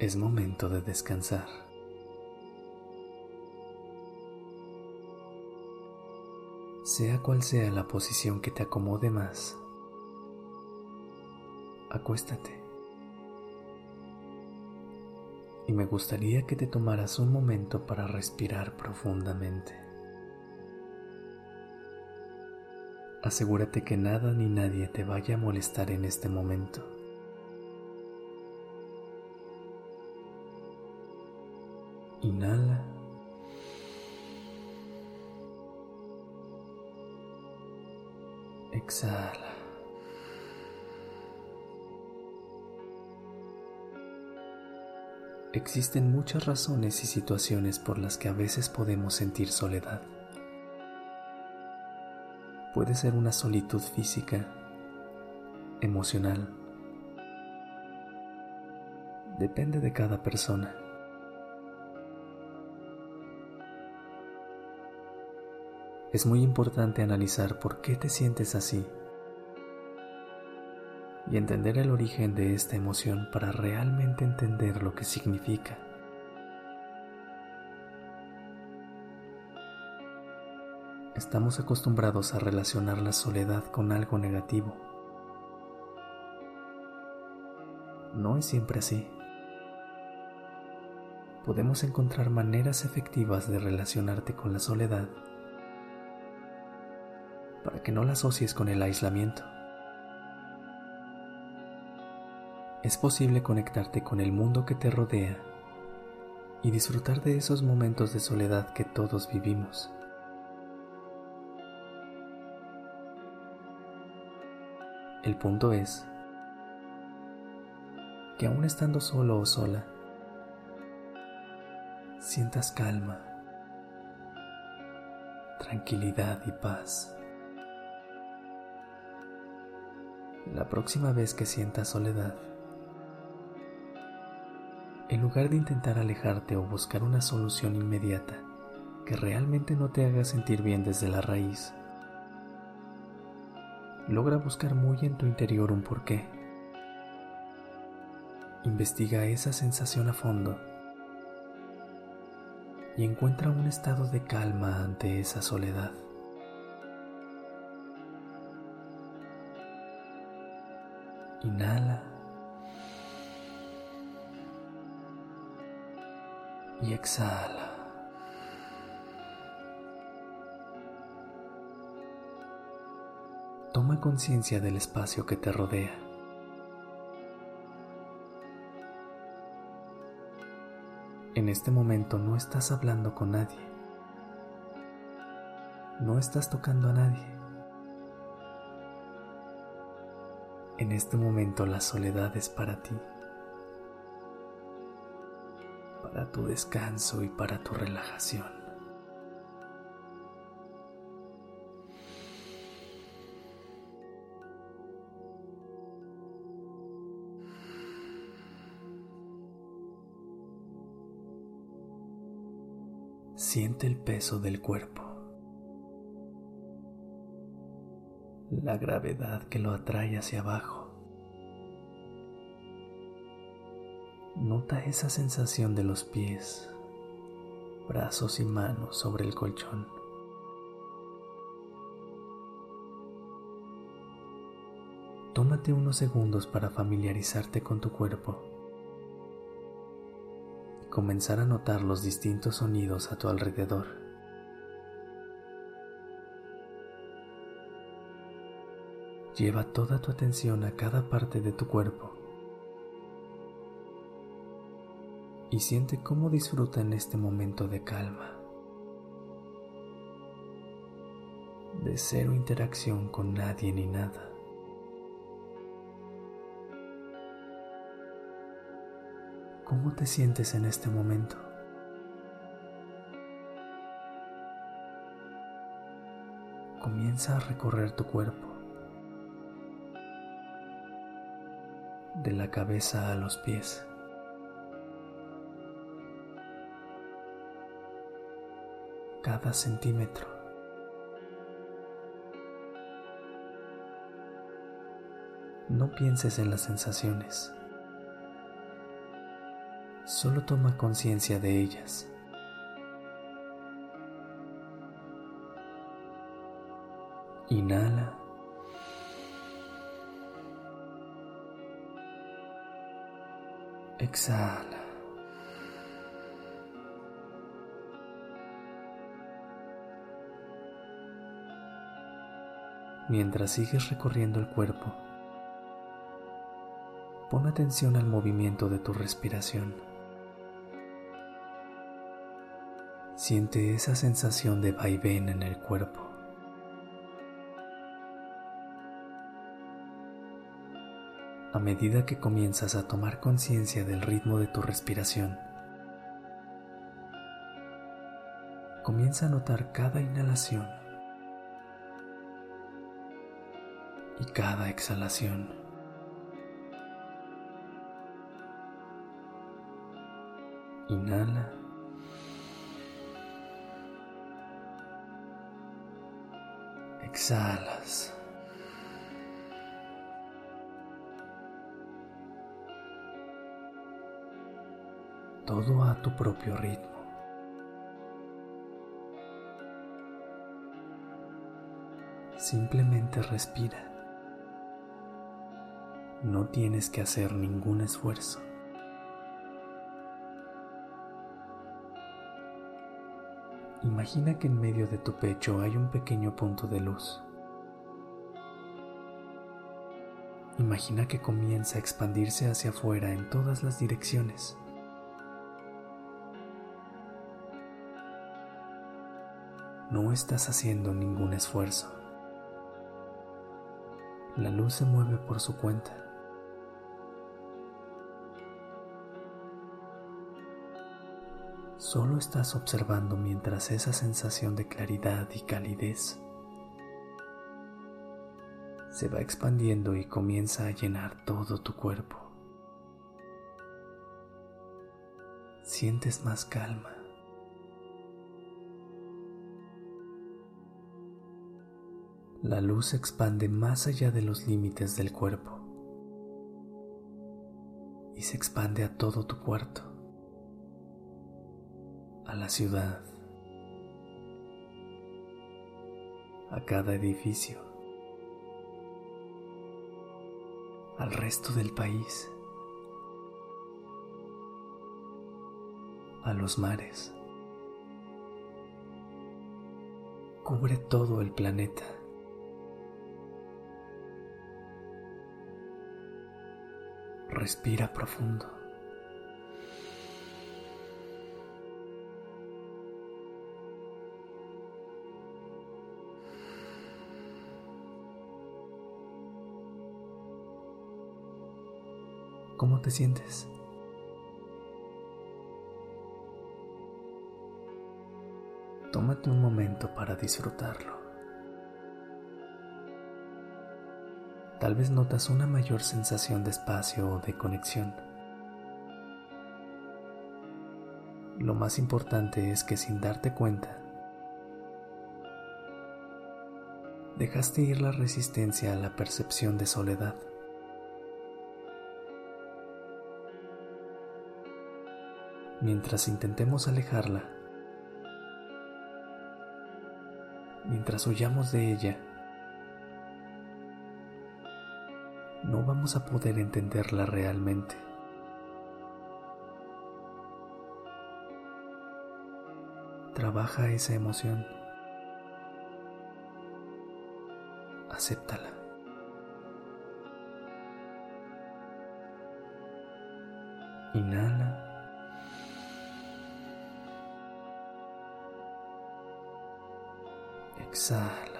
Es momento de descansar. Sea cual sea la posición que te acomode más, acuéstate. Y me gustaría que te tomaras un momento para respirar profundamente. Asegúrate que nada ni nadie te vaya a molestar en este momento. Inhala. Exhala. Existen muchas razones y situaciones por las que a veces podemos sentir soledad. Puede ser una solitud física, emocional. Depende de cada persona. Es muy importante analizar por qué te sientes así y entender el origen de esta emoción para realmente entender lo que significa. Estamos acostumbrados a relacionar la soledad con algo negativo. No es siempre así. Podemos encontrar maneras efectivas de relacionarte con la soledad para que no la asocies con el aislamiento. Es posible conectarte con el mundo que te rodea y disfrutar de esos momentos de soledad que todos vivimos. El punto es que aún estando solo o sola, sientas calma, tranquilidad y paz. La próxima vez que sientas soledad, en lugar de intentar alejarte o buscar una solución inmediata que realmente no te haga sentir bien desde la raíz, logra buscar muy en tu interior un porqué. Investiga esa sensación a fondo y encuentra un estado de calma ante esa soledad. Inhala y exhala. Toma conciencia del espacio que te rodea. En este momento no estás hablando con nadie. No estás tocando a nadie. En este momento la soledad es para ti, para tu descanso y para tu relajación. Siente el peso del cuerpo, la gravedad que lo atrae hacia abajo. Nota esa sensación de los pies, brazos y manos sobre el colchón. Tómate unos segundos para familiarizarte con tu cuerpo comenzar a notar los distintos sonidos a tu alrededor. Lleva toda tu atención a cada parte de tu cuerpo y siente cómo disfruta en este momento de calma, de cero interacción con nadie ni nada. ¿Cómo te sientes en este momento? Comienza a recorrer tu cuerpo, de la cabeza a los pies. Cada centímetro. No pienses en las sensaciones. Solo toma conciencia de ellas. Inhala. Exhala. Mientras sigues recorriendo el cuerpo, pon atención al movimiento de tu respiración. Siente esa sensación de vaivén en el cuerpo. A medida que comienzas a tomar conciencia del ritmo de tu respiración, comienza a notar cada inhalación y cada exhalación. Inhala. Exhalas. Todo a tu propio ritmo. Simplemente respira. No tienes que hacer ningún esfuerzo. Imagina que en medio de tu pecho hay un pequeño punto de luz. Imagina que comienza a expandirse hacia afuera en todas las direcciones. No estás haciendo ningún esfuerzo. La luz se mueve por su cuenta. Solo estás observando mientras esa sensación de claridad y calidez se va expandiendo y comienza a llenar todo tu cuerpo. Sientes más calma. La luz se expande más allá de los límites del cuerpo y se expande a todo tu cuarto a la ciudad, a cada edificio, al resto del país, a los mares. Cubre todo el planeta. Respira profundo. ¿Cómo te sientes? Tómate un momento para disfrutarlo. Tal vez notas una mayor sensación de espacio o de conexión. Lo más importante es que sin darte cuenta, dejaste ir la resistencia a la percepción de soledad. mientras intentemos alejarla, mientras huyamos de ella, no vamos a poder entenderla realmente. Trabaja esa emoción. Acéptala. Inhala. Exhala.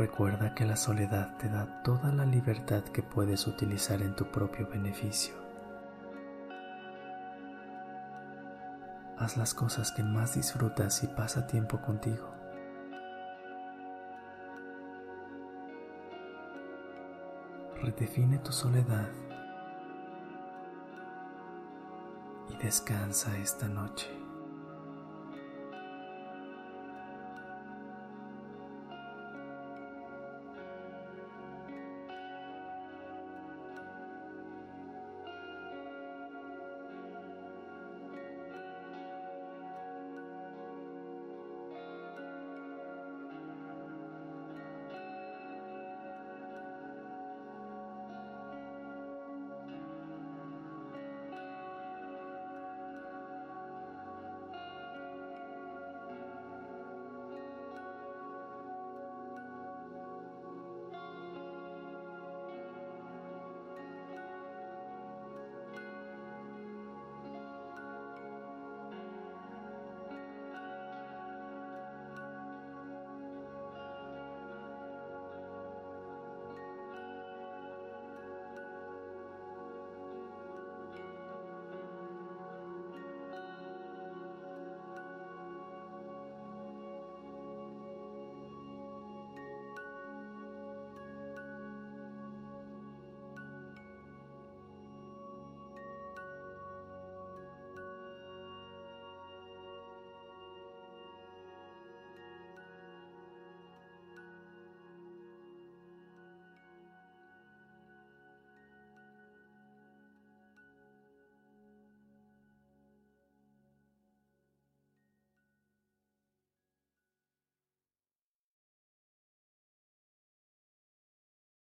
Recuerda que la soledad te da toda la libertad que puedes utilizar en tu propio beneficio. Haz las cosas que más disfrutas y pasa tiempo contigo. Redefine tu soledad y descansa esta noche.